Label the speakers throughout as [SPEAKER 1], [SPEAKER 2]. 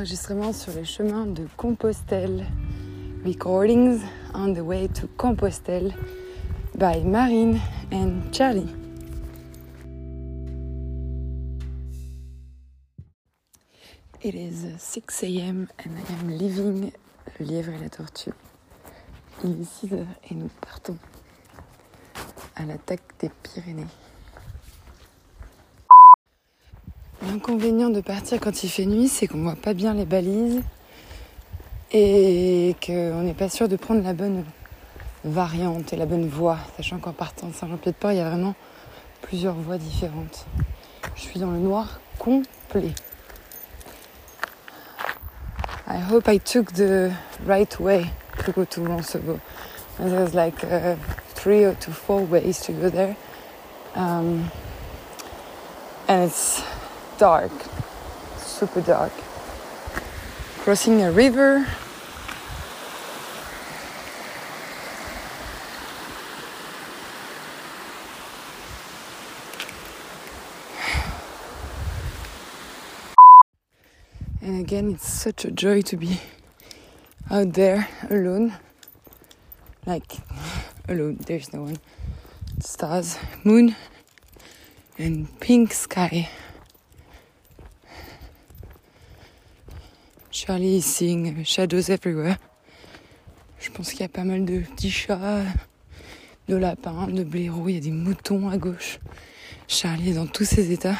[SPEAKER 1] enregistrement sur les chemins de Compostelle. Recordings on the way to Compostelle by Marine and Charlie. It is 6 a.m. and I am leaving le lièvre et la tortue. Il est 6 heures et nous partons à l'attaque des Pyrénées. L'inconvénient de partir quand il fait nuit, c'est qu'on voit pas bien les balises et qu'on n'est pas sûr de prendre la bonne variante et la bonne voie, sachant qu'en partant de Saint-Jean-Pied-de-Port, il y a vraiment plusieurs voies différentes. Je suis dans le noir complet. I hope I took the right way to go to Roncevaux. There's like uh, three or to four ways to go there. Um, and it's dark, super dark. Crossing a river. And again, it's such a joy to be out there alone. Like, alone, there's no one. Stars, moon, and pink sky. Charlie is shadows everywhere. Je pense qu'il y a pas mal de petits chats, de lapins, de blaireaux, il y a des moutons à gauche. Charlie est dans tous ses états.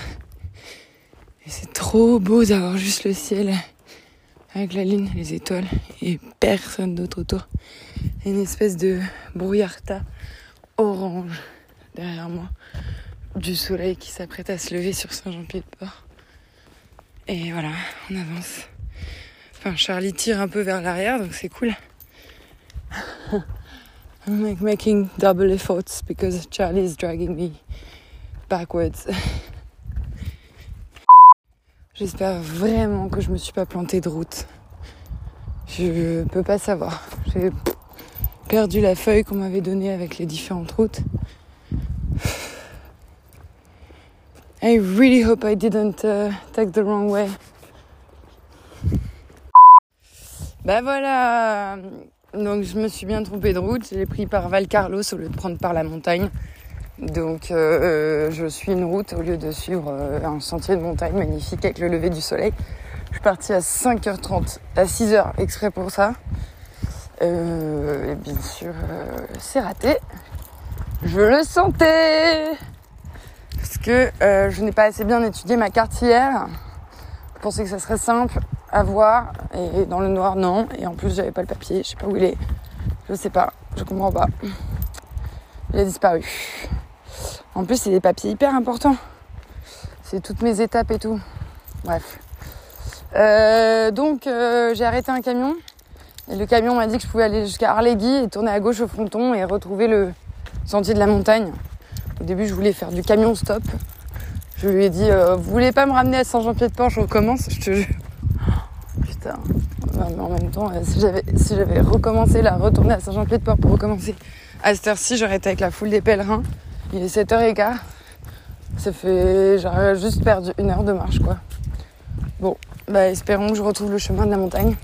[SPEAKER 1] Et c'est trop beau d'avoir juste le ciel avec la lune, les étoiles et personne d'autre autour. Une espèce de brouillarda orange derrière moi du soleil qui s'apprête à se lever sur Saint-Jean-Pied-de-Port. Et voilà, on avance. Enfin, Charlie tire un peu vers l'arrière, donc c'est cool. I'm like making double efforts because Charlie is dragging me backwards. J'espère vraiment que je me suis pas plantée de route. Je peux pas savoir. J'ai perdu la feuille qu'on m'avait donnée avec les différentes routes. I really hope I didn't uh, take the wrong way. Bah voilà. Donc je me suis bien trompée de route. J'ai pris par Valcarlos au lieu de prendre par la montagne. Donc euh, je suis une route au lieu de suivre euh, un sentier de montagne magnifique avec le lever du soleil. Je suis partie à 5h30, à 6h exprès pour ça. Euh, et bien sûr, c'est raté. Je le sentais Parce que je n'ai pas assez bien étudié ma carte hier. Je pensais que ça serait simple à voir. Et dans le noir, non. Et en plus, j'avais pas le papier. Je sais pas où il est. Je sais pas. Je comprends pas. Il a disparu. En plus, c'est des papiers hyper importants. C'est toutes mes étapes et tout. Bref. Euh, donc, euh, j'ai arrêté un camion. Et le camion m'a dit que je pouvais aller jusqu'à Arlegui et tourner à gauche au fronton et retrouver le sentier de la montagne. Au début, je voulais faire du camion stop. Je lui ai dit, euh, vous voulez pas me ramener à Saint-Jean-Pied-de-Port, je recommence. Je te jure. putain. mais en même temps, si j'avais si j'avais recommencé là, retourner à Saint-Jean-Pied-de-Port pour recommencer à cette heure-ci, j'aurais été avec la foule des pèlerins. Il est 7h15. Ça fait. J'aurais juste perdu une heure de marche, quoi. Bon, bah, espérons que je retrouve le chemin de la montagne.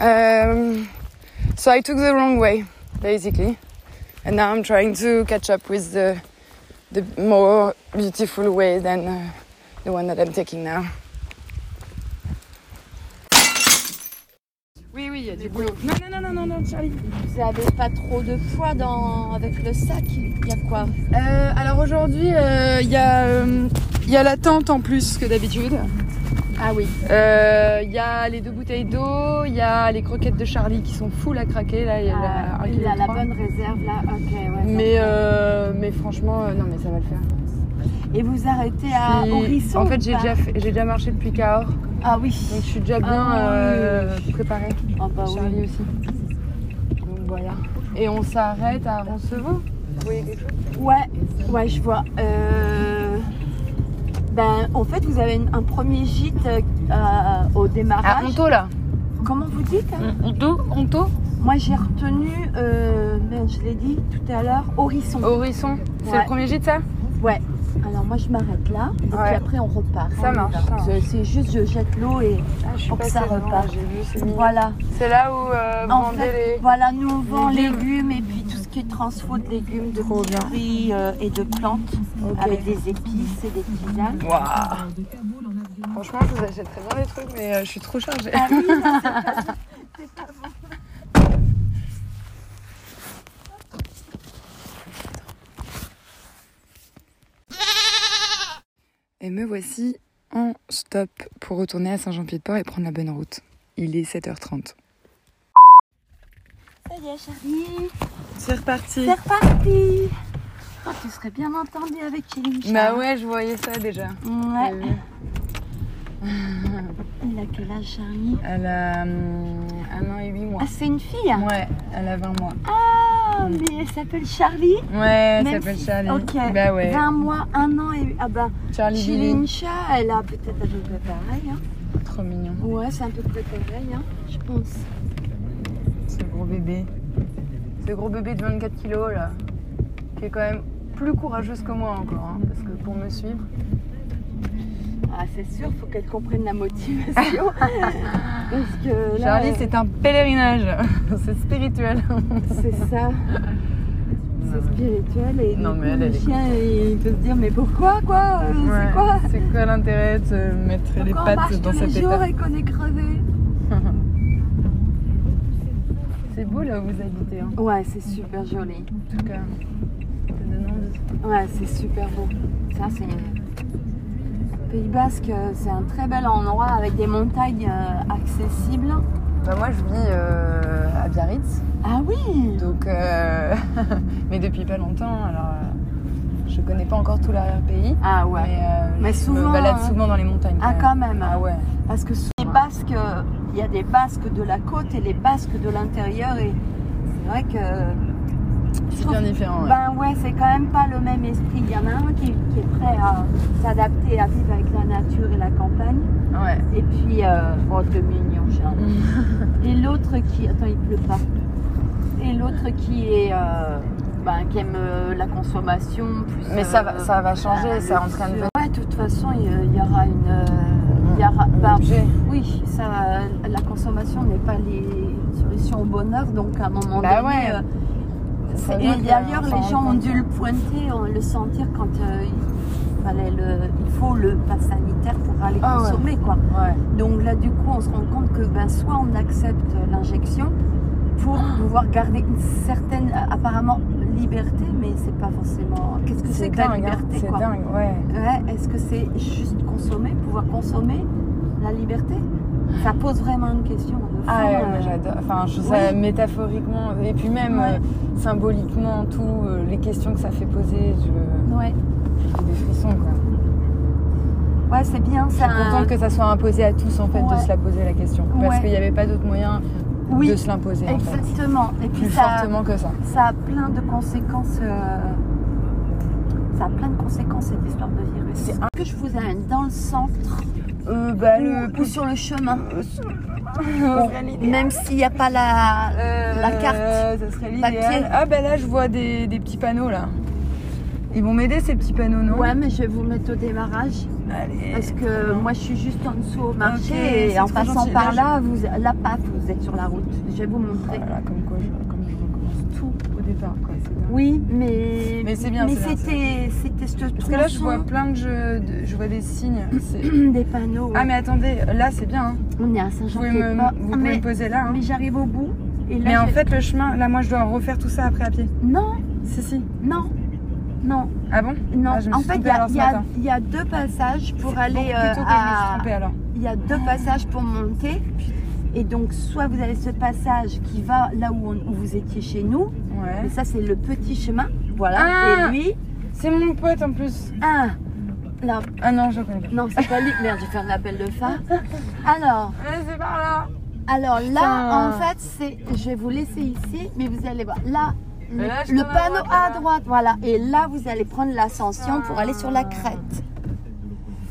[SPEAKER 1] Um, so I took the wrong way, basically. And now I'm trying to catch up with the, the more beautiful way than uh, the one that I'm taking now. Oui, oui, il y a du boulot. Non, non, non, non, non, Charlie.
[SPEAKER 2] Vous avez pas trop de poids dans... avec le sac Il y a quoi?
[SPEAKER 1] Euh, Alors aujourd'hui, euh, il y, euh, y, a la tente en plus que d'habitude.
[SPEAKER 2] Ah oui.
[SPEAKER 1] Euh, il y a les deux bouteilles d'eau, il y a les croquettes de Charlie qui sont full à craquer. Là, il y a,
[SPEAKER 2] ah, la, il a la bonne réserve là. Ok, ouais.
[SPEAKER 1] Mais, mais franchement, non, mais ça va le faire.
[SPEAKER 2] Et vous arrêtez à Horizon
[SPEAKER 1] En fait, j'ai déjà, j'ai déjà marché depuis Cahors.
[SPEAKER 2] Ah oui.
[SPEAKER 1] Donc je suis déjà bien
[SPEAKER 2] Ah
[SPEAKER 1] euh, préparée.
[SPEAKER 2] Ah bah
[SPEAKER 1] Charlie
[SPEAKER 2] oui.
[SPEAKER 1] aussi. Donc voilà. Et on s'arrête à Roncevaux? Vous voyez quelque chose?
[SPEAKER 2] Ouais, ouais, je vois. Euh, Ben, en fait, vous avez une- un premier gîte euh, au
[SPEAKER 1] À
[SPEAKER 2] démarrage.
[SPEAKER 1] Honto là.
[SPEAKER 2] Comment vous dites hein
[SPEAKER 1] Honto Honto
[SPEAKER 2] Moi, j'ai retenu, euh, merde, je l'ai dit tout à l'heure, Horizon.
[SPEAKER 1] Horizon. C'est
[SPEAKER 2] Ouais.
[SPEAKER 1] le premier gîte ça
[SPEAKER 2] Ouais. Alors moi je m'arrête là et puis après on repart.
[SPEAKER 1] Ça
[SPEAKER 2] On y
[SPEAKER 1] marche,
[SPEAKER 2] va.
[SPEAKER 1] ça marche.
[SPEAKER 2] C'est- C'est juste je jette l'eau et
[SPEAKER 1] Ah, je suis
[SPEAKER 2] pour que
[SPEAKER 1] passée
[SPEAKER 2] ça
[SPEAKER 1] devant,
[SPEAKER 2] repart.
[SPEAKER 1] J'ai vu, c'est mignon.
[SPEAKER 2] Voilà.
[SPEAKER 1] C'est là où euh, vous
[SPEAKER 2] En
[SPEAKER 1] vendez
[SPEAKER 2] fait,
[SPEAKER 1] les.
[SPEAKER 2] voilà, nous on vend
[SPEAKER 1] légumes.
[SPEAKER 2] légumes et puis tout ce transfo de légumes, de
[SPEAKER 1] Trop bien.
[SPEAKER 2] fruits euh, et de plantes
[SPEAKER 1] Ok.
[SPEAKER 2] avec des épices et des tisanes.
[SPEAKER 1] Waouh. Franchement, je vous achèterais bien des trucs, mais euh, je suis trop chargée.
[SPEAKER 2] Ah oui, non, c'est pas bon. C'est pas bon.
[SPEAKER 1] Et me voici en stop pour retourner à Saint-Jean-Pied-de-Port et prendre la bonne route. Il est 7h30.
[SPEAKER 2] Ça y est, chérie.
[SPEAKER 1] C'est reparti.
[SPEAKER 2] C'est reparti. Oh, tu serais bien entendu avec Chéline.
[SPEAKER 1] Bah ouais, je voyais ça déjà.
[SPEAKER 2] Ouais. Elle a quel âge, Charlie?
[SPEAKER 1] Elle a hum, un an et huit mois.
[SPEAKER 2] Ah, c'est une fille hein?
[SPEAKER 1] Ouais, elle a 20 mois.
[SPEAKER 2] Ah, mais elle s'appelle Charlie?
[SPEAKER 1] Ouais, elle s'appelle
[SPEAKER 2] si-
[SPEAKER 1] Charlie.
[SPEAKER 2] Ok.
[SPEAKER 1] Bah ouais.
[SPEAKER 2] 20 mois, 1 an et... Ah bah,
[SPEAKER 1] Charlie.
[SPEAKER 2] Chilincha, elle a peut-être à peu près pareil. Hein.
[SPEAKER 1] Trop mignon.
[SPEAKER 2] Ouais, c'est à peu près pareil, hein, je pense.
[SPEAKER 1] Gros bébé. Ce gros bébé de 24 kilos là. Qui est quand même plus courageuse que moi encore. hein, parce que pour me suivre.
[SPEAKER 2] Ah, c'est sûr, faut qu'elle comprenne la motivation. Parce que là,
[SPEAKER 1] Charlie, c'est un pèlerinage. c'est spirituel.
[SPEAKER 2] c'est ça. C'est spirituel et
[SPEAKER 1] Non, mais
[SPEAKER 2] coup,
[SPEAKER 1] elle,
[SPEAKER 2] le
[SPEAKER 1] elle
[SPEAKER 2] chien il peut se dire mais pourquoi quoi Euh,
[SPEAKER 1] Ouais.
[SPEAKER 2] C'est quoi
[SPEAKER 1] C'est quoi l'intérêt de se mettre les
[SPEAKER 2] Pourquoi on marche
[SPEAKER 1] pattes dans
[SPEAKER 2] tous les jours
[SPEAKER 1] état
[SPEAKER 2] et qu'on est crevé
[SPEAKER 1] beau là où vous habitez. Hein.
[SPEAKER 2] Ouais, c'est super joli.
[SPEAKER 1] En tout cas, ça donne envie.
[SPEAKER 2] Ouais, c'est super beau. Ça, c'est. Pays Basque, c'est un très bel endroit avec des montagnes euh, accessibles.
[SPEAKER 1] Bah, moi, je vis euh, à Biarritz.
[SPEAKER 2] Ah oui
[SPEAKER 1] Donc, euh, mais depuis pas longtemps. Alors, euh, je connais pas encore tout l'arrière-pays.
[SPEAKER 2] Ah ouais.
[SPEAKER 1] Mais, euh,
[SPEAKER 2] Mais
[SPEAKER 1] je
[SPEAKER 2] souvent,
[SPEAKER 1] me balade
[SPEAKER 2] hein.
[SPEAKER 1] souvent dans les montagnes.
[SPEAKER 2] Ah, quand même.
[SPEAKER 1] Ah ouais.
[SPEAKER 2] Parce que Basques, euh, il y a des Basques de la côte et les Basques de l'intérieur. Et c'est vrai que.
[SPEAKER 1] C'est bien différent. ouais.
[SPEAKER 2] Ben ouais, c'est quand même pas le même esprit. Il y en a un qui, qui est prêt à s'adapter, à vivre avec la nature et la campagne.
[SPEAKER 1] Ouais.
[SPEAKER 2] Et puis, euh, oh, t'es mignon, Charles. Et l'autre qui. Attends, il pleut pas. Et l'autre qui est. euh, ben, qui aime euh, la consommation. Plus,
[SPEAKER 1] Mais ça va- ça va changer, c'est en train de
[SPEAKER 2] Ouais, de toute façon, il y, il y aura une. Euh, il y aura,
[SPEAKER 1] Obligé.
[SPEAKER 2] oui, ça, la consommation n'est pas les solutions au bonheur, donc à un moment
[SPEAKER 1] Bah
[SPEAKER 2] donné.
[SPEAKER 1] ouais.
[SPEAKER 2] euh, et d'ailleurs, les gens ont dû le pointer, on le sentir quand euh, il, fallait le, il faut le pass sanitaire pour aller
[SPEAKER 1] Ah ouais.
[SPEAKER 2] consommer. Quoi.
[SPEAKER 1] Ouais.
[SPEAKER 2] Donc là, du coup, on se rend compte que ben, soit on accepte l'injection pour pouvoir garder une certaine, euh, apparemment, liberté, mais c'est pas forcément. Qu'est-ce que c'est que la
[SPEAKER 1] hein.
[SPEAKER 2] liberté
[SPEAKER 1] C'est dingue, ouais.
[SPEAKER 2] Ouais, Est-ce que c'est juste consommer, pouvoir consommer la liberté? Ça pose vraiment une question. de
[SPEAKER 1] Ah ouais,
[SPEAKER 2] euh,
[SPEAKER 1] j'adore. Enfin, je trouve
[SPEAKER 2] Oui.
[SPEAKER 1] ça métaphoriquement et puis même
[SPEAKER 2] Ouais.
[SPEAKER 1] euh, symboliquement, tout, euh, les questions que ça fait poser, je
[SPEAKER 2] Ouais,
[SPEAKER 1] j'ai des frissons quoi.
[SPEAKER 2] ouais c'est bien.
[SPEAKER 1] Je suis contente que ça soit imposé à tous en fait
[SPEAKER 2] Ouais.
[SPEAKER 1] de se la poser la question. Parce qu'il n'y avait pas d'autre moyen
[SPEAKER 2] Oui,
[SPEAKER 1] de se l'imposer en fait.
[SPEAKER 2] exactement. Et puis
[SPEAKER 1] Plus
[SPEAKER 2] ça,
[SPEAKER 1] fortement que ça.
[SPEAKER 2] ça a plein de conséquences. euh, Ça a plein de conséquences cette histoire de virus.
[SPEAKER 1] C'est
[SPEAKER 2] Est-ce que je vous amène dans le centre
[SPEAKER 1] Euh, bah,
[SPEAKER 2] ou, ou sur le chemin
[SPEAKER 1] Bon,
[SPEAKER 2] Même s'il n'y a pas la, la carte.
[SPEAKER 1] Euh, Ça serait
[SPEAKER 2] Papier.
[SPEAKER 1] l'idéal. Ah bah là je vois des, des petits panneaux là. Ils vont m'aider ces petits panneaux, non
[SPEAKER 2] Ouais, mais je vais vous mettre au démarrage.
[SPEAKER 1] Allez.
[SPEAKER 2] Parce que moi, je suis juste en dessous au marché et en passant
[SPEAKER 1] gentil.
[SPEAKER 2] par
[SPEAKER 1] Là,
[SPEAKER 2] vous, là, paf, vous êtes sur la route. Je vais vous montrer.
[SPEAKER 1] Voilà, comme quoi je, comme je recommence tout au départ. Quoi.
[SPEAKER 2] Oui, mais.
[SPEAKER 1] Mais c'est bien,
[SPEAKER 2] Mais c'était, c'était ce
[SPEAKER 1] Parce que là je vois plein de jeux, de- je vois des signes.
[SPEAKER 2] Des panneaux.
[SPEAKER 1] Ah mais attendez, là c'est bien. hein.
[SPEAKER 2] On est à
[SPEAKER 1] Vous pouvez me, vous pouvez
[SPEAKER 2] mais,
[SPEAKER 1] me poser là. hein.
[SPEAKER 2] mais j'arrive au bout. Et là,
[SPEAKER 1] Mais en fait le chemin, là moi je dois refaire tout ça après à pied.
[SPEAKER 2] Non,
[SPEAKER 1] Si si.
[SPEAKER 2] non, non,
[SPEAKER 1] Ah bon?
[SPEAKER 2] Non.
[SPEAKER 1] Ah,
[SPEAKER 2] en fait, il y, y a- y deux passages pour aller euh, à. Il y a deux passages pour monter. Et donc, soit vous avez ce passage qui va là où, on- où vous étiez chez nous.
[SPEAKER 1] Ouais.
[SPEAKER 2] Et ça, c'est le petit chemin. Voilà.
[SPEAKER 1] Ah
[SPEAKER 2] Et lui,
[SPEAKER 1] C'est mon pote en plus.
[SPEAKER 2] un. Là,
[SPEAKER 1] Ah non, je connais pas.
[SPEAKER 2] non, c'est pas lui. Merde, j'ai fait un appel de phare. Alors,
[SPEAKER 1] Allez, c'est par là.
[SPEAKER 2] alors là,
[SPEAKER 1] Putain.
[SPEAKER 2] en fait, c'est. Je vais vous laisser ici, mais vous allez voir. Là, le, panneau à droite, voilà. Et là, vous allez prendre l'ascension pour aller sur la crête.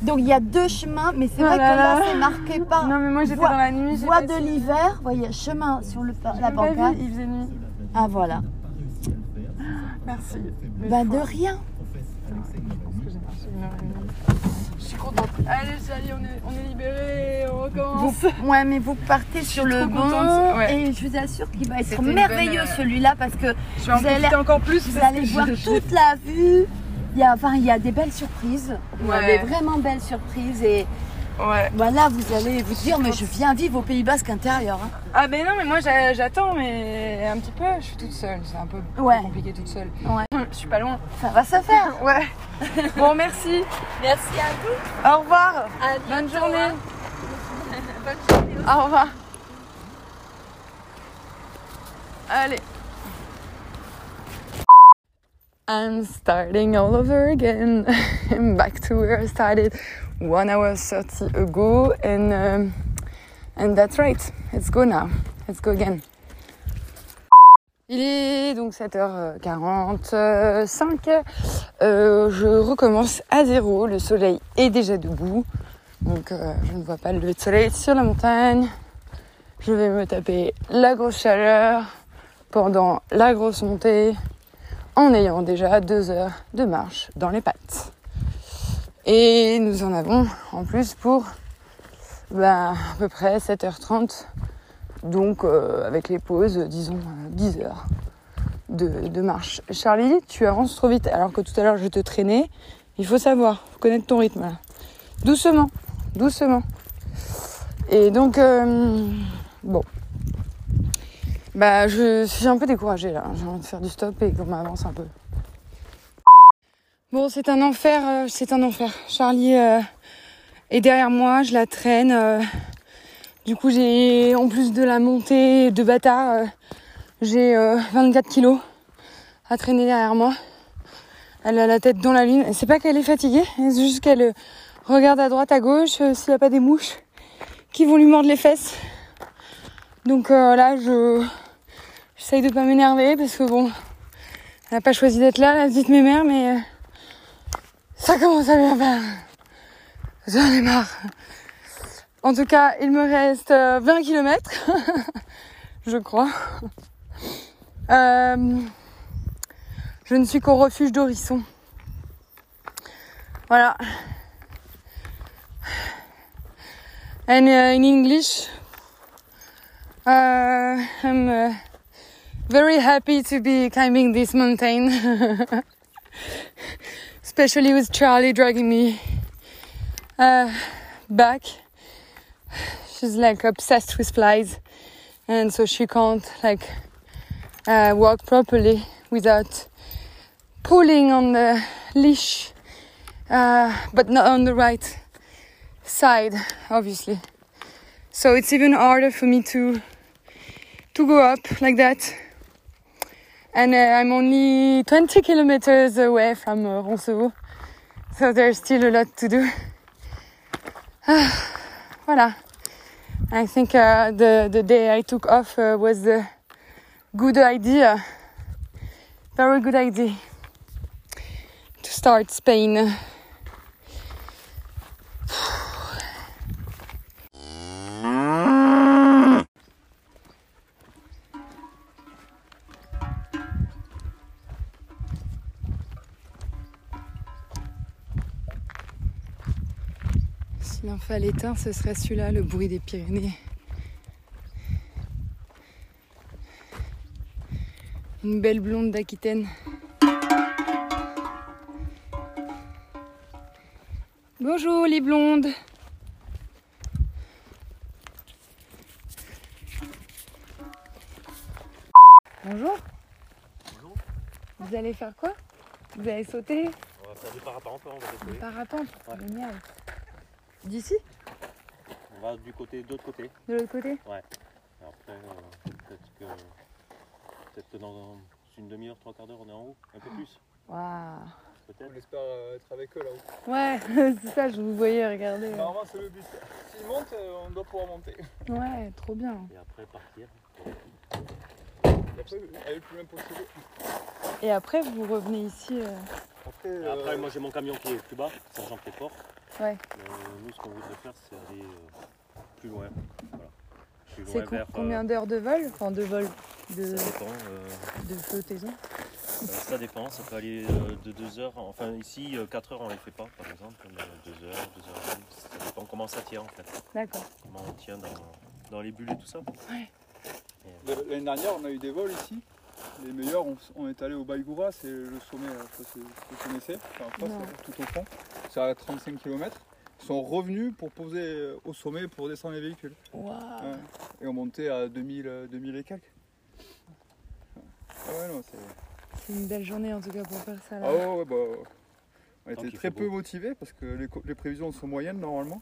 [SPEAKER 2] Donc, il y a deux chemins, mais c'est
[SPEAKER 1] Oh
[SPEAKER 2] vrai que là, c'est marqué pas.
[SPEAKER 1] Non mais moi j'étais dans la nuit.
[SPEAKER 2] Voie de l'hiver, vous voyez, chemin sur le, la pancarte.
[SPEAKER 1] il faisait nuit.
[SPEAKER 2] Ah, voilà.
[SPEAKER 1] Merci.
[SPEAKER 2] Bah, de rien.
[SPEAKER 1] Je pense que j'ai marché. Je suis contente. Allez, on est, on est libérés, on recommence.
[SPEAKER 2] Vous, ouais, mais vous partez sur le bon
[SPEAKER 1] contente, ouais.
[SPEAKER 2] et je vous assure qu'il va être merveilleux
[SPEAKER 1] bonne, euh,
[SPEAKER 2] celui-là parce que
[SPEAKER 1] Je
[SPEAKER 2] Vous allez-
[SPEAKER 1] profiter encore plus.
[SPEAKER 2] vous
[SPEAKER 1] parce
[SPEAKER 2] allez
[SPEAKER 1] que
[SPEAKER 2] voir toute la vue. Il y a, enfin, il y a des belles surprises. Il y a des vraiment belles surprises et
[SPEAKER 1] Ouais.
[SPEAKER 2] voilà, vous allez vous dire, mais je viens vivre au Pays Basque intérieur. hein.
[SPEAKER 1] Ah ben non, mais moi j'a- j'attends, mais un petit peu. Je suis toute seule, c'est un peu
[SPEAKER 2] Ouais.
[SPEAKER 1] compliqué toute seule.
[SPEAKER 2] Ouais.
[SPEAKER 1] Je suis pas loin.
[SPEAKER 2] Ça va se faire.
[SPEAKER 1] Ouais. Bon, merci.
[SPEAKER 2] Merci à vous.
[SPEAKER 1] Au revoir.
[SPEAKER 2] À
[SPEAKER 1] Bonne
[SPEAKER 2] bientôt,
[SPEAKER 1] journée.
[SPEAKER 2] hein. Bonne journée.
[SPEAKER 1] Au revoir. Allez. I'm starting all over again. I'm back to where I started one hour 30 ago, and um, and that's right. Let's go now. Let's go again. Il est donc 7h45. Euh, je recommence à zéro. Le soleil est déjà debout. Donc euh, je ne vois pas le soleil sur la montagne. Je vais me taper la grosse chaleur pendant la grosse montée en ayant déjà deux heures de marche dans les pattes. Et nous en avons en plus pour ben, à peu près 7h30. Donc euh, avec les pauses, disons euh, 10 heures de, de marche. Charlie, tu avances trop vite alors que tout à l'heure je te traînais. Il faut savoir, faut connaître ton rythme là. Doucement, doucement. Et donc, euh, bon. Bah, je suis un peu découragée là. J'ai envie de faire du stop et qu'on m'avance un peu. Bon, c'est un enfer, euh, c'est un enfer. Charlie euh, est derrière moi, je la traîne. euh, du coup, j'ai, en plus de la montée de bâtard, euh, j'ai euh, 24 kilos à traîner derrière moi. Elle a la tête dans la lune. C'est pas qu'elle est fatiguée, c'est juste qu'elle euh, regarde à droite, à gauche, euh, s'il n'y a pas des mouches qui vont lui mordre les fesses. Donc euh, là, je j'essaye de pas m'énerver parce que bon, elle n'a pas choisi d'être là, la petite mémère, mais euh, ça commence à bien faire. J'en ai marre. En tout cas, il me reste euh, 20 km, je crois. Euh, je ne suis qu'au refuge d'Orisson. Voilà. And uh, in English, uh, I'm uh, very happy to be climbing this mountain, especially with Charlie dragging me uh, back. She's like obsessed with flies, and so she can't like uh, walk properly without pulling on the leash, uh, but not on the right side, obviously. So it's even harder for me to to go up like that. And uh, I'm only 20 kilometers away from uh, so there's still a lot to do. voilà. I think uh, the the day I took off uh, was a good idea. Very good idea to start Spain. Fallait un, ce serait celui-là, le bruit des Pyrénées. Une belle blonde d'Aquitaine. Bonjour les blondes. Bonjour.
[SPEAKER 3] Bonjour.
[SPEAKER 1] Vous allez faire quoi? Vous allez sauter?
[SPEAKER 3] On va faire du parapente, on va.
[SPEAKER 1] Parapente?
[SPEAKER 3] Ouais.
[SPEAKER 1] Génial. D'ici
[SPEAKER 3] On va du côté, de l'autre côté.
[SPEAKER 1] De l'autre côté?
[SPEAKER 3] Et après, euh, peut-être que, peut-être que dans une demi-heure, trois quarts d'heure, on est en haut. Un peu plus,
[SPEAKER 1] Waouh
[SPEAKER 3] peut-être.
[SPEAKER 4] On espère euh, être avec eux là-haut.
[SPEAKER 1] Ouais, c'est ça, je vous voyais regarder.
[SPEAKER 4] Normalement, c'est le but. S'ils montent, euh, on doit pouvoir monter.
[SPEAKER 1] Ouais, trop bien.
[SPEAKER 3] Et après, partir.
[SPEAKER 4] Et après, aller le plus loin possible.
[SPEAKER 1] Et après, vous revenez ici. euh,
[SPEAKER 4] Après, euh,
[SPEAKER 3] après, moi, j'ai mon camion qui est plus bas, Sergent-Préport.
[SPEAKER 1] Ouais.
[SPEAKER 3] Euh, nous, ce qu'on voudrait faire, c'est aller euh, plus loin. Voilà. Plus
[SPEAKER 1] C'est
[SPEAKER 3] loin
[SPEAKER 1] co-
[SPEAKER 3] vers. euh,
[SPEAKER 1] combien d'heures de vol? Enfin, de vol, de,
[SPEAKER 3] ça dépend. euh,
[SPEAKER 1] de flottaison
[SPEAKER 3] Ça dépend, ça peut aller euh, de 2 heures. Enfin, ici, 4 heures, on les fait pas, par exemple. Mais 2 heures, 2 heures et demie. Ça dépend comment ça tient, en fait.
[SPEAKER 1] D'accord.
[SPEAKER 3] Comment on tient dans, dans les bulles et tout ça.
[SPEAKER 4] L'année dernière, on a eu des vols ici. Les meilleurs, on, on est allé au Baïgoura, c'est le sommet, euh, je sais pas si vous connaissez, enfin, tout au fond. C'est à 35 km. Ils sont revenus pour poser euh, au sommet pour descendre les véhicules. Ouais. Et on montait à 2000, euh, 2000 et quelques. Ah ouais, non, c'est.
[SPEAKER 1] C'est une belle journée en tout cas pour faire ça là.
[SPEAKER 4] Ah ouais, ouais, bah. On était très peu
[SPEAKER 3] beau.
[SPEAKER 4] motivés parce que les prévisions sont moyennes normalement.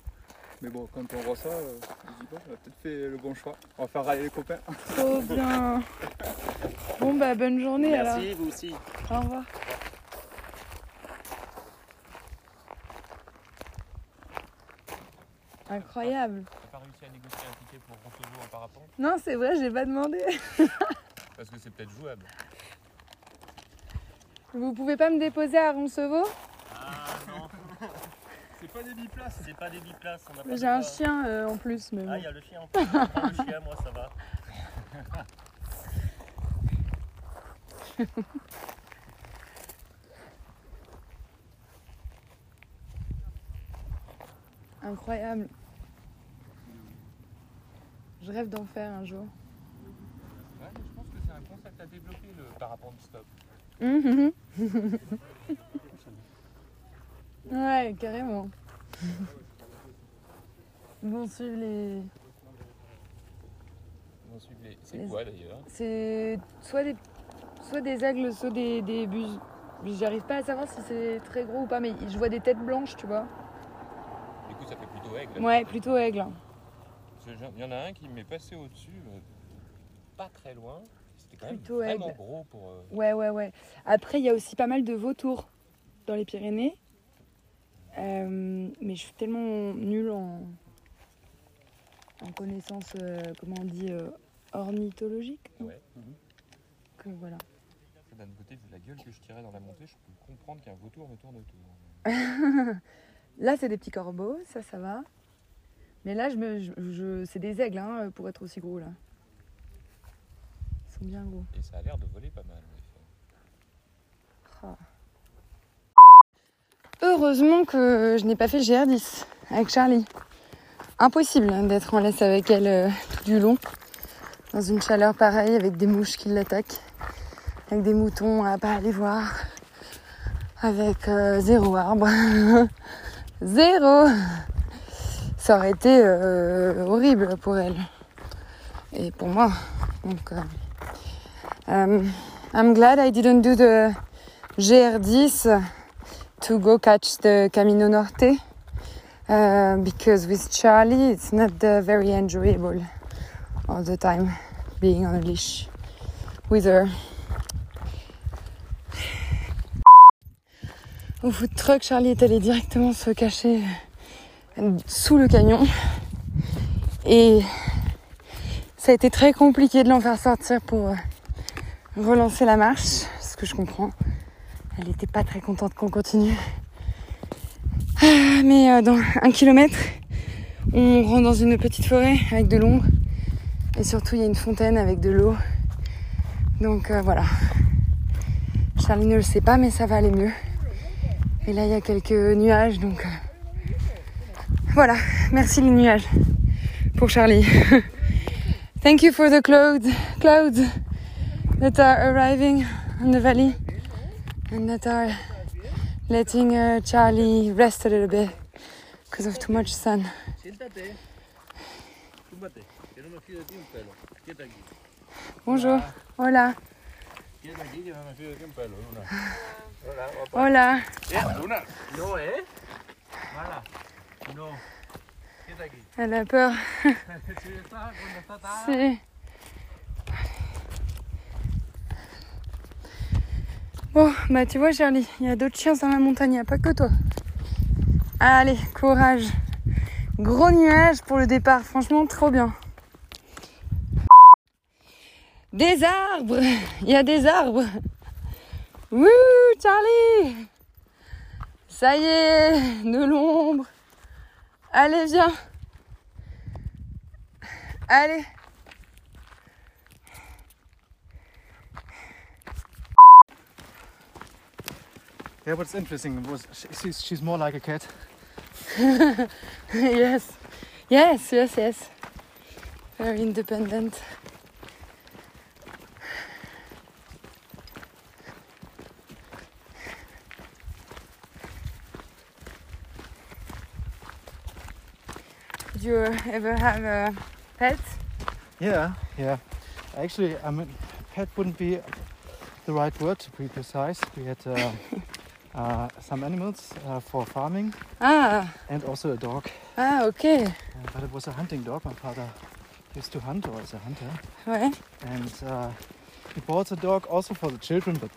[SPEAKER 4] Mais bon, quand on voit ça, euh, on se dit bon, on a peut-être fait le bon choix. On va faire râler les copains.
[SPEAKER 1] Trop bien. Bon bah bonne journée alors.
[SPEAKER 3] Merci, vous aussi.
[SPEAKER 1] Au revoir. Incroyable.
[SPEAKER 5] T'as pas réussi à négocier un ticket pour Roncevaux en parapente?
[SPEAKER 1] Non, c'est vrai, j'ai pas demandé.
[SPEAKER 5] Parce que c'est peut-être jouable.
[SPEAKER 1] Vous pouvez pas me déposer à Roncevaux
[SPEAKER 3] Ah
[SPEAKER 4] C'est pas des biplaces.
[SPEAKER 3] c'est pas des biplaces. pas
[SPEAKER 1] J'ai un chien euh, en plus, mais
[SPEAKER 3] Ah, il y a le chien en plus. Prends le chien, moi, ça va.
[SPEAKER 1] Incroyable. Je rêve d'en faire un jour.
[SPEAKER 5] Ouais, mais je pense que c'est un concept à développer le parapente stop.
[SPEAKER 1] Ouais, carrément. Ils vont suivre les.
[SPEAKER 5] Ils vont suivre les- C'est
[SPEAKER 1] Les-
[SPEAKER 5] quoi d'ailleurs
[SPEAKER 1] C'est soit des, soit des aigles, soit des, des buses. J'arrive pas à savoir si c'est très gros ou pas, mais je vois des têtes blanches, tu vois.
[SPEAKER 5] Du coup, ça fait plutôt aigle.
[SPEAKER 1] Ouais, plutôt aigle.
[SPEAKER 5] Il y en a un qui m'est passé au-dessus, euh, pas très loin. C'était quand même
[SPEAKER 1] Plutôt
[SPEAKER 5] vraiment
[SPEAKER 1] aigle.
[SPEAKER 5] gros pour. euh,
[SPEAKER 1] Ouais, ouais, ouais. Après, il y a aussi pas mal de vautours dans les Pyrénées. Euh, mais je suis tellement nulle en, en connaissance, euh, comment on dit, euh, ornithologique.
[SPEAKER 5] Ouais.
[SPEAKER 1] Que voilà.
[SPEAKER 5] D'un côté, vu la gueule que je tirais dans la montée, je peux comprendre qu'un vautour me tourne autour.
[SPEAKER 1] Là, c'est des petits corbeaux, ça, ça va. Mais là, je me, je, je- c'est des aigles hein, pour être aussi gros là. Ils sont bien gros.
[SPEAKER 5] Et ça a l'air de voler pas mal. en effet.
[SPEAKER 1] Ah. Heureusement que je n'ai pas fait le GR10 avec Charlie. Impossible d'être en laisse avec elle euh, du long. Dans une chaleur pareille, avec des mouches qui l'attaquent, avec des moutons à pas aller voir, avec euh, zéro arbre. zéro Ça aurait été euh, horrible pour elle. Et pour moi. Donc, I'm glad I didn't do the GR10 to go catch the Camino Norte uh, because with Charlie it's not uh, very enjoyable all the time being on a leash with her. Au food truck, Charlie est allé directement se cacher sous le camion et ça a été très compliqué de l'en faire sortir pour relancer la marche, ce que je comprends. Elle n'était pas très contente qu'on continue. Ah, Mais euh, dans un kilomètre, on rentre dans une petite forêt avec de l'ombre. Et surtout, il y a une fontaine avec de l'eau. Donc euh, voilà. Charlie ne le sait pas, mais ça va aller mieux. Et là, il y a quelques nuages, donc euh, voilà. Merci les nuages pour Charlie. Thank you for the clouds, clouds that are arriving on the valley and that are letting uh, Charlie rest a little bit because of too much sun. Bonjour. Hola.
[SPEAKER 3] Quieta aquí que no me fío de ti un pelo, Luna.
[SPEAKER 1] Hola.
[SPEAKER 3] Eh, Luna. No, ¿eh? Mala. No. Quieta aquí.
[SPEAKER 1] Elle a peur. Bon, bah tu vois Charlie, il y a d'autres chiens dans la montagne, il n'y a pas que toi. Allez, courage. Gros nuage pour le départ, franchement trop bien. Des arbres Il y a des arbres Wouh Charlie Ça y est, de l'ombre. Allez, viens. Allez.
[SPEAKER 6] Yeah, what's interesting was she, she's, she's more like a cat.
[SPEAKER 1] yes, yes, yes, yes. Very independent. Did you ever have a pet?
[SPEAKER 6] Yeah, yeah. Actually, I mean, pet wouldn't be the right word to be precise. We had uh, uh, some animals uh, for farming
[SPEAKER 1] Ah,
[SPEAKER 6] and also a dog.
[SPEAKER 1] ah, okay.
[SPEAKER 6] Uh, but it was a hunting dog. My father used to hunt or is a hunter.
[SPEAKER 1] Ouais.
[SPEAKER 6] And uh, he bought the dog also for the children, but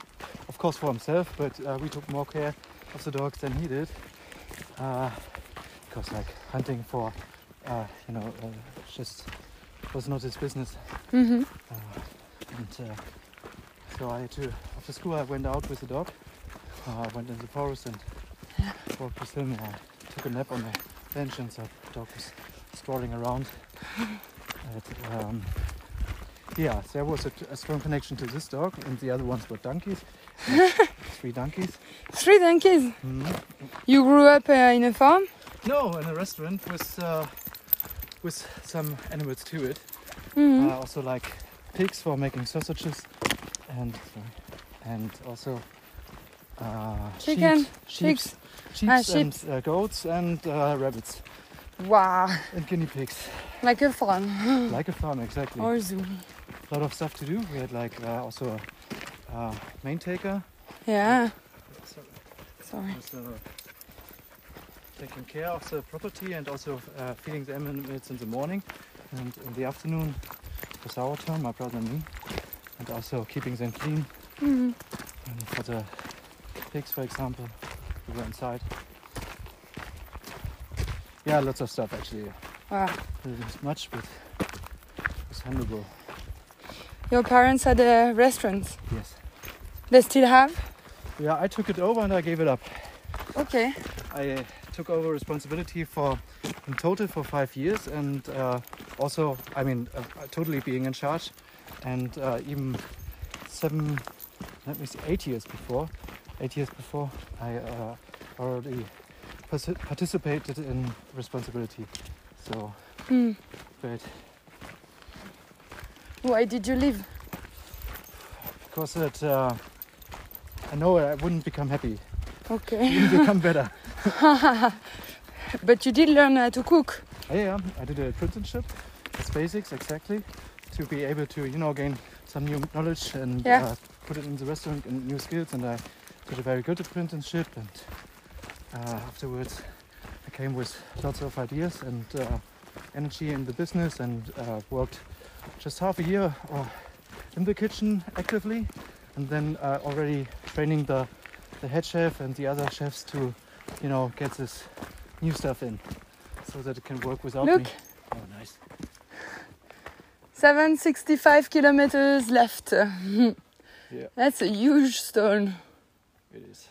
[SPEAKER 6] of course for himself. But uh, we took more care of the dogs than he did. Uh, because like hunting for, uh, you know, uh, just was not his business.
[SPEAKER 1] Mm-hmm.
[SPEAKER 6] And uh, so I had to, after school, I went out with the dog. Uh, I went in the forest and walked with him. I took a nap on the bench, and the dog was strolling around. And, um, yeah, there was a, a strong connection to this dog, and the other ones were donkeys. Three donkeys.
[SPEAKER 1] Three donkeys.
[SPEAKER 6] Mhm.
[SPEAKER 1] You grew up uh, in a farm?
[SPEAKER 6] No, in a restaurant with uh, with some animals to it.
[SPEAKER 1] Mhm.
[SPEAKER 6] Uh, also like pigs for making sausages, and and also
[SPEAKER 1] Chicken,
[SPEAKER 6] sheep,
[SPEAKER 1] pigs.
[SPEAKER 6] sheep,
[SPEAKER 1] Ah,
[SPEAKER 6] and uh, goats and uh, rabbits
[SPEAKER 1] Wow,
[SPEAKER 6] and guinea pigs.
[SPEAKER 1] like a farm
[SPEAKER 6] like a farm, exactly.
[SPEAKER 1] or zoo.
[SPEAKER 6] A lot of stuff to do. We had like uh, also a uh, main taker.
[SPEAKER 1] Yeah,
[SPEAKER 6] So
[SPEAKER 1] sorry.
[SPEAKER 6] uh, taking care of the property and also uh, feeding the animals in the morning and in the afternoon was our turn, my brother and me, and also keeping them clean.
[SPEAKER 1] Mhm.
[SPEAKER 6] And for the pigs, for example, we were inside. Yeah, lots of stuff actually.
[SPEAKER 1] Wow.
[SPEAKER 6] It was much, but it's handleable.
[SPEAKER 1] Your parents had a restaurant.
[SPEAKER 6] Yes.
[SPEAKER 1] They still have?
[SPEAKER 6] Yeah, I took it over and I gave it up.
[SPEAKER 1] Okay.
[SPEAKER 6] I uh, took over responsibility for in total for five years, and uh, also, I mean, uh, totally being in charge, and uh, even seven, let me see, eight years before, eight years before, I uh, already partic- participated in responsibility. So, but
[SPEAKER 1] Why did you leave?
[SPEAKER 6] because it, uh, I know I wouldn't become happy,
[SPEAKER 1] Okay.
[SPEAKER 6] wouldn't become better.
[SPEAKER 1] But you did learn how to cook.
[SPEAKER 6] Yeah, yeah, I did a apprenticeship. It's basics exactly to be able to, you know, gain some new knowledge and
[SPEAKER 1] Yeah.
[SPEAKER 6] uh, put it in the restaurant and new skills. And I a very good apprenticeship. And uh, afterwards, I came with lots of ideas and uh, energy in the business and uh, worked just half a year uh, in the kitchen actively, and then uh, already training the the head chef and the other chefs to, you know, get this new stuff in so that it can work without
[SPEAKER 1] Look.
[SPEAKER 6] me. Oh, nice.
[SPEAKER 1] 765 kilometers left.
[SPEAKER 6] Yeah.
[SPEAKER 1] That's a huge stone.
[SPEAKER 6] It is.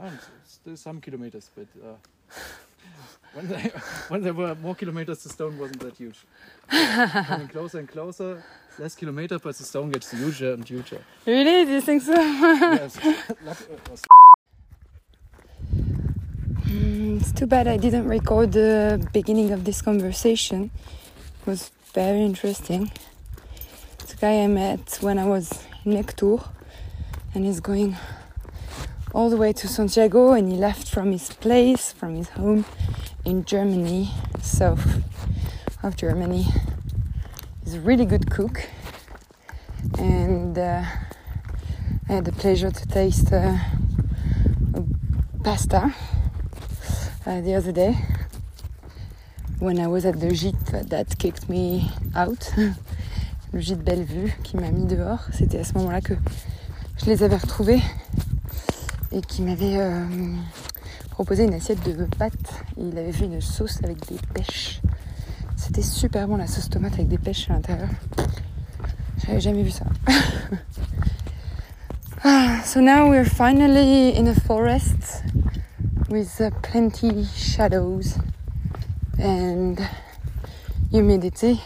[SPEAKER 6] Yeah, still some kilometers, but uh, when, they, when there were more kilometers, the stone wasn't that huge. Coming closer and closer, less kilometer, but the stone gets huger and huger.
[SPEAKER 1] Really? Do you think so?
[SPEAKER 6] yes.
[SPEAKER 1] Mm, It's too bad I didn't record the beginning of this conversation. It was very interesting. It's a guy I met when I was in Lectour, and he's going all the way to Santiago, and he left from his place, from his home in Germany, south of Germany. He's a really good cook, and uh, I had the pleasure to taste uh, pasta uh, the other day when I was at the gîte that kicked me out. Le gîte Bellevue qui m'a mis dehors. C'était à ce moment-là que je les avais retrouvés et qui m'avait euh, proposé une assiette de pâtes. Et il avait fait une sauce avec des pêches. C'était super bon la sauce tomate avec des pêches à l'intérieur. J'avais jamais vu ça. Ah, so now we're finally in a forest with uh, plenty shadows and humidity.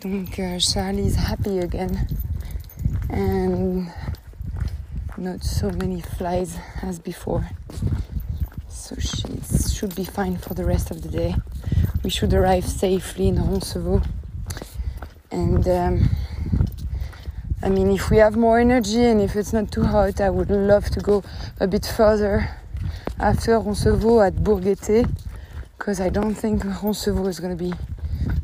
[SPEAKER 1] Donc uh, Charlie is happy again and not so many flies as before. So she should be fine for the rest of the day. We should arrive safely in Roncevaux. And um, I mean, if we have more energy and if it's not too hot, I would love to go a bit further after Roncevaux at Bourgueté because I don't think Roncevaux is going to be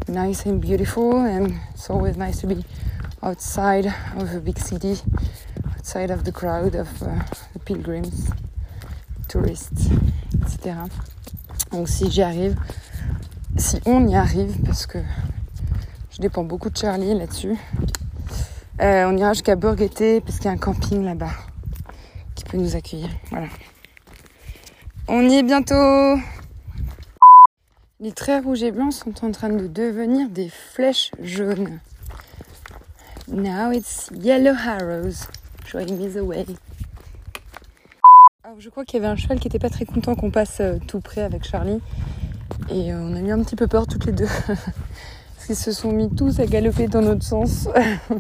[SPEAKER 1] nice and beautiful and it's always nice to be outside of a big city, outside of the crowd of uh, pilgrims, tourists, etc. Donc si j'y arrive, si on y arrive, parce que je dépends beaucoup de Charlie là-dessus, euh, on ira jusqu'à Bourgueté parce qu'il y a un camping là-bas qui peut nous accueillir. Voilà. On y est bientôt. Les traits rouges et blancs sont en train de devenir des flèches jaunes. Now it's yellow arrows me the way. Je crois qu'il y avait un cheval qui était pas très content qu'on passe euh, tout près avec Charlie. Et euh, on a eu un petit peu peur toutes les deux. Parce qu'ils se sont mis tous à galoper dans notre sens.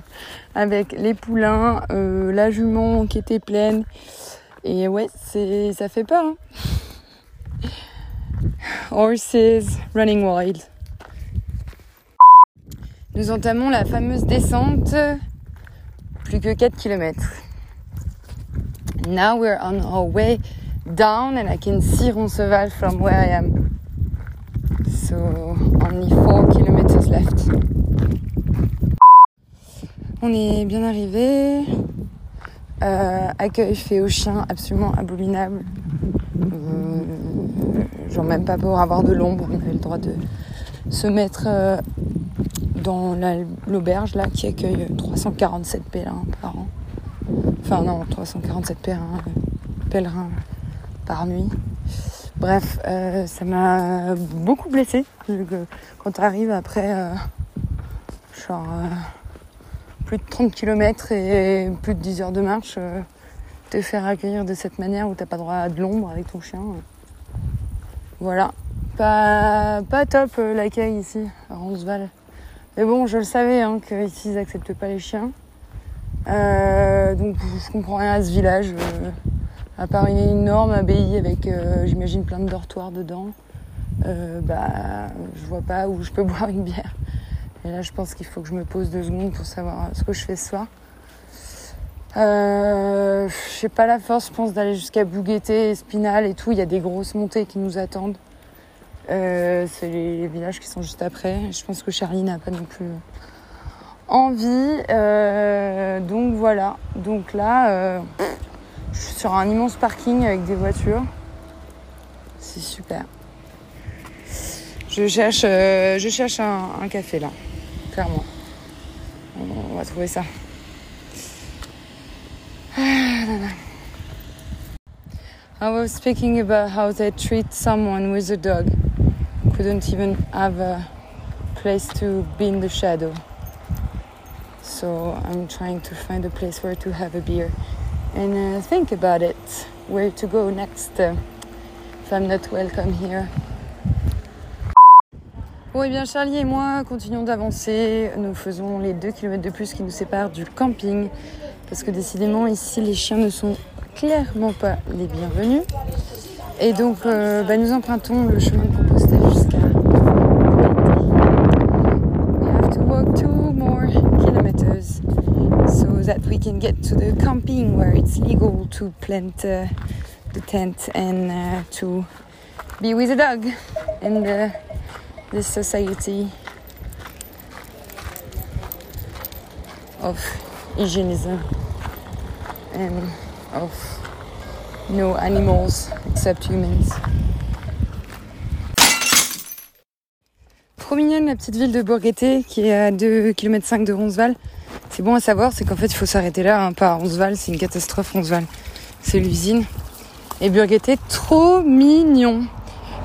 [SPEAKER 1] avec les poulains, euh, la jument qui était pleine. Et ouais, c'est, ça fait peur. Hein. Horses running wild. Nous entamons la fameuse descente. Plus que 4 km. Now we're on our way down and I can see Roncesvalles from where I am. So only 4 kilometers left. On est bien arrivé. Euh, accueil fait aux chiens absolument abominable. Euh, genre même pas pour avoir de l'ombre. On avait le droit de se mettre euh, dans la- l'auberge là qui accueille 347 pèlerins par an. Enfin non, 347 pèlerins, euh, pèlerins par nuit. Bref, euh, ça m'a beaucoup blessée. Quand tu arrives après euh, genre euh, plus de 30 km et plus de 10 heures de marche, euh, te faire accueillir de cette manière où t'as pas droit à de l'ombre avec ton chien. euh. Voilà. Pas, pas top euh, l'accueil ici à Roncesvalles. Mais bon, je le savais hein, qu'ici ils acceptent pas les chiens. Euh, donc je comprends rien à ce village. euh, à part une énorme abbaye avec, euh, j'imagine, plein de dortoirs dedans. Bah, je vois pas où je peux boire une bière. Et là, je pense qu'il faut que je me pose deux secondes pour savoir ce que je fais ce soir. Euh, j'ai pas la force, je pense, d'aller jusqu'à Bougueté, Espinal et tout. Il y a des grosses montées qui nous attendent. Euh, c'est les, villages qui sont juste après. Je pense que Charlie n'a pas non plus envie. Euh, donc voilà. Donc là, euh, je suis sur un immense parking avec des voitures. C'est super. Je cherche, je cherche un, café là, clairement. On, va trouver ça. Ah. I was speaking about how they treat someone with a dog. Couldn't even have a place to be in the shadow. So I'm trying to find a place where to have a beer and uh, think about it. Where to go next uh, if I'm not welcome here. Bon, et bien Charlie et moi continuons d'avancer. Nous faisons les 2 km de plus qui nous séparent du camping. Parce que décidément, ici, les chiens ne sont clairement pas les bienvenus. Et donc, euh, bah, nous empruntons le chemin de Compostelle jusqu'à. We have to walk two more kilometers so that we can get to the camping where it's legal to plant uh, the tent and uh, to be with a dog in the, this society of hygienism and of no animals except humans. Trop mignonne la petite ville de Bourgueté qui est à 2 km de Roncesvalles. C'est bon à savoir, c'est qu'en fait il faut s'arrêter là, hein, pas à Roncesvalles, c'est une catastrophe Roncesvalles. C'est l'usine. Et Bourgueté, trop mignon.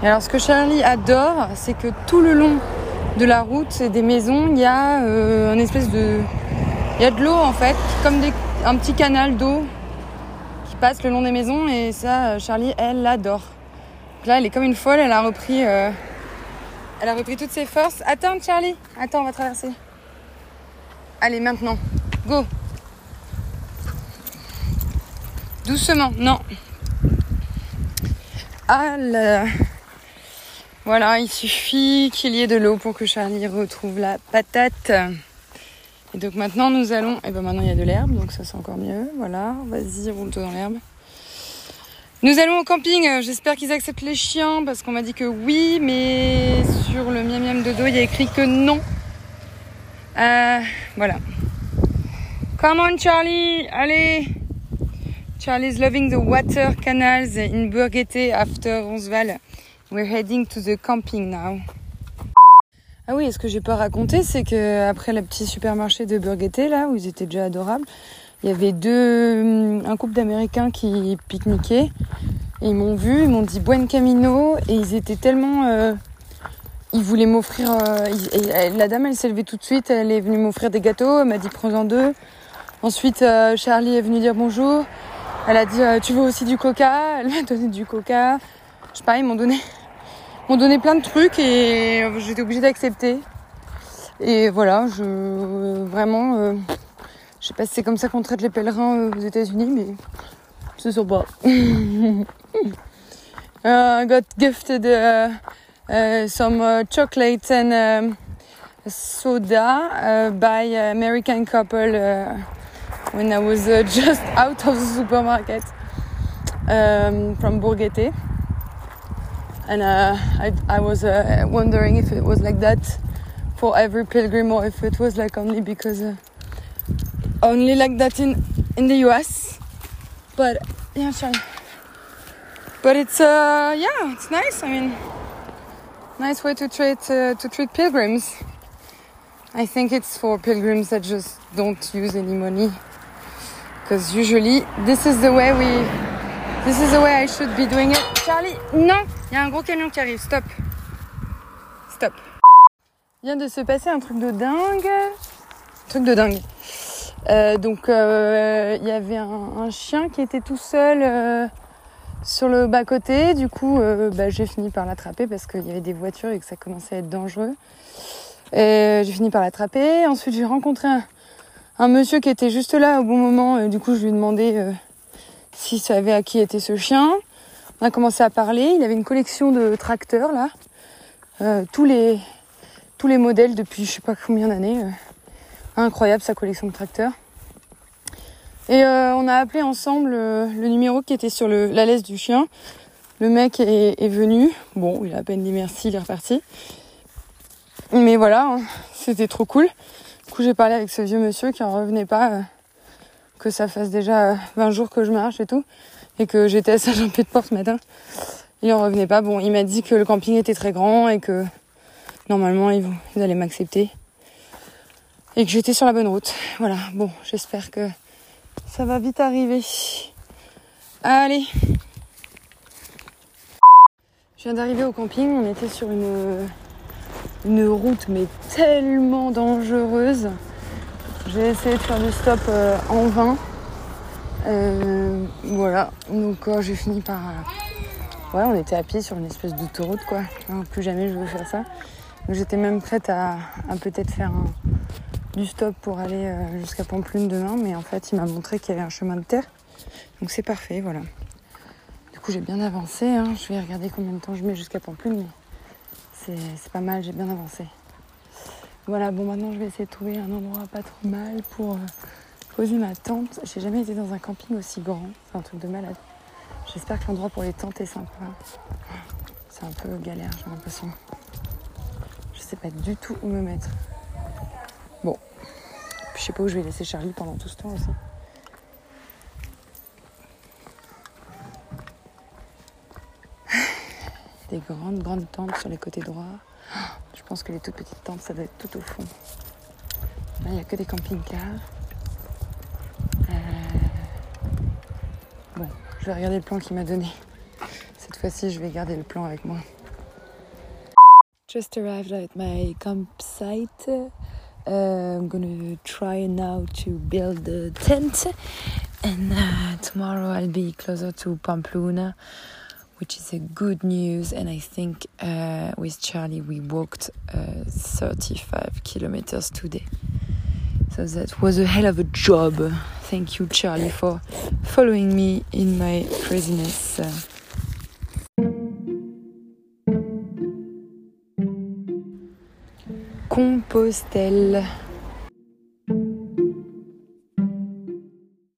[SPEAKER 1] Et alors ce que Charlie adore, c'est que tout le long de la route et des maisons, il y a euh, un espèce de... Il y a de l'eau en fait, comme un petit canal d'eau qui passe le long des maisons et ça, euh, Charlie, elle l'adore. Là, elle est comme une folle, elle a repris... euh, elle a repris toutes ses forces. Attends, Charlie. Attends, on va traverser. Allez, maintenant. Go. Doucement, non. Ah là. Voilà, il suffit qu'il y ait de l'eau pour que Charlie retrouve la patate. Et donc maintenant nous allons. Et ben maintenant il y a de l'herbe, donc ça c'est encore mieux. Voilà, vas-y, roule-toi dans l'herbe. Nous allons au camping. J'espère qu'ils acceptent les chiens parce qu'on m'a dit que oui, mais sur le miam miam de dos il y a écrit que non. Euh, voilà. Come on Charlie, allez. Charlie's loving the water canals in Burgete after Ronsval. We're heading to the camping now. Ah oui, ce que j'ai pas raconté, c'est que après le petit supermarché de Burgete, là, où ils étaient déjà adorables, il y avait deux, un couple d'Américains qui pique-niquaient. Et ils m'ont vu, ils m'ont dit Buen Camino, et ils étaient tellement. Euh, ils voulaient m'offrir. Euh, la dame, elle s'est levée tout de suite, elle est venue m'offrir des gâteaux, elle m'a dit prends-en deux. Ensuite, euh, Charlie est venu dire bonjour. Elle a dit euh, tu veux aussi du coca? Elle m'a donné du coca. Je sais pas, ils m'ont donné, m'ont donné plein de trucs et j'étais obligée d'accepter. Et voilà, je vraiment, je sais pas si c'est comme ça qu'on traite les pèlerins aux États-Unis, mais c'est sympa. I got gifted some uh, chocolate and um, soda uh, by American couple uh, when I was uh, just out of the supermarket um, from Bourguete. And uh, I, I was uh, wondering if it was like that for every pilgrim or if it was like only because uh, only like that in in the US. But yeah, sorry. But it's uh yeah, it's nice. I mean, nice way to treat uh, to treat pilgrims. I think it's for pilgrims that just don't use any money, because usually this is the way we, this is the way I should be doing it. Charlie, non, il y a un gros camion qui arrive. Stop, stop. Il vient de se passer un truc de dingue, un truc de dingue. Euh, donc euh, il y avait un, chien qui était tout seul euh, sur le bas côté. Du coup, euh, bah, j'ai fini par l'attraper parce qu'il y avait des voitures et que ça commençait à être dangereux. Et j'ai fini par l'attraper. Ensuite, j'ai rencontré un, monsieur qui était juste là au bon moment. Du coup, je lui ai demandé euh, s'il savait à qui était ce chien. On a commencé à parler. Il avait une collection de tracteurs là, Euh, tous les tous les modèles depuis je sais pas combien d'années. euh. Incroyable sa collection de tracteurs. Et euh, on a appelé ensemble euh, le numéro qui était sur le, la laisse du chien. Le mec est, est venu. Bon, il a à peine dit merci, il est reparti. Mais voilà, hein, c'était trop cool. Du coup, j'ai parlé avec ce vieux monsieur qui en revenait pas, euh, que ça fasse déjà euh, 20 jours que je marche et tout, et que j'étais à Saint-Jean-Pied-de-Port ce matin. Il en revenait pas. Bon, il m'a dit que le camping était très grand et que normalement ils, vont- ils allaient m'accepter et que j'étais sur la bonne route. Voilà. Bon, j'espère que ça va vite arriver. Allez. Je viens d'arriver au camping. On était sur une une route mais tellement dangereuse. J'ai essayé de faire du stop euh, en vain. Euh, voilà, donc euh, j'ai fini par... ouais, on était à pied sur une espèce d'autoroute quoi. Plus jamais je veux faire ça. J'étais même prête à, à peut-être faire un- du stop pour aller euh, jusqu'à Pamplune demain, mais en fait il m'a montré qu'il y avait un chemin de terre. Donc c'est parfait, voilà. Du coup j'ai bien avancé, hein. je vais regarder combien de temps je mets jusqu'à Pamplune, mais c'est pas mal, j'ai bien avancé. Voilà, bon maintenant je vais essayer de trouver un endroit pas trop mal pour euh, poser ma tente. J'ai jamais été dans un camping aussi grand, c'est un truc de malade. J'espère que l'endroit pour les tentes est sympa. C'est un peu galère, j'ai l'impression. Je sais pas du tout où me mettre. Puis je sais pas où je vais laisser Charlie pendant tout ce temps aussi. Des grandes, grandes tentes sur les côtés droits. Je pense que les toutes petites tentes, ça doit être tout au fond. Là, il n'y a que des camping-cars. Euh, Bon, je vais regarder le plan qu'il m'a donné. Cette fois-ci, je vais garder le plan avec moi. Just arrived at my campsite. Uh, I'm gonna try now to build the tent, and uh, tomorrow I'll be closer to Pamplona, which is a good news. And I think uh, with Charlie we walked uh, 35 kilometers today, So that was a hell of a job. Thank you, Charlie, for following me in my craziness. Compostelle.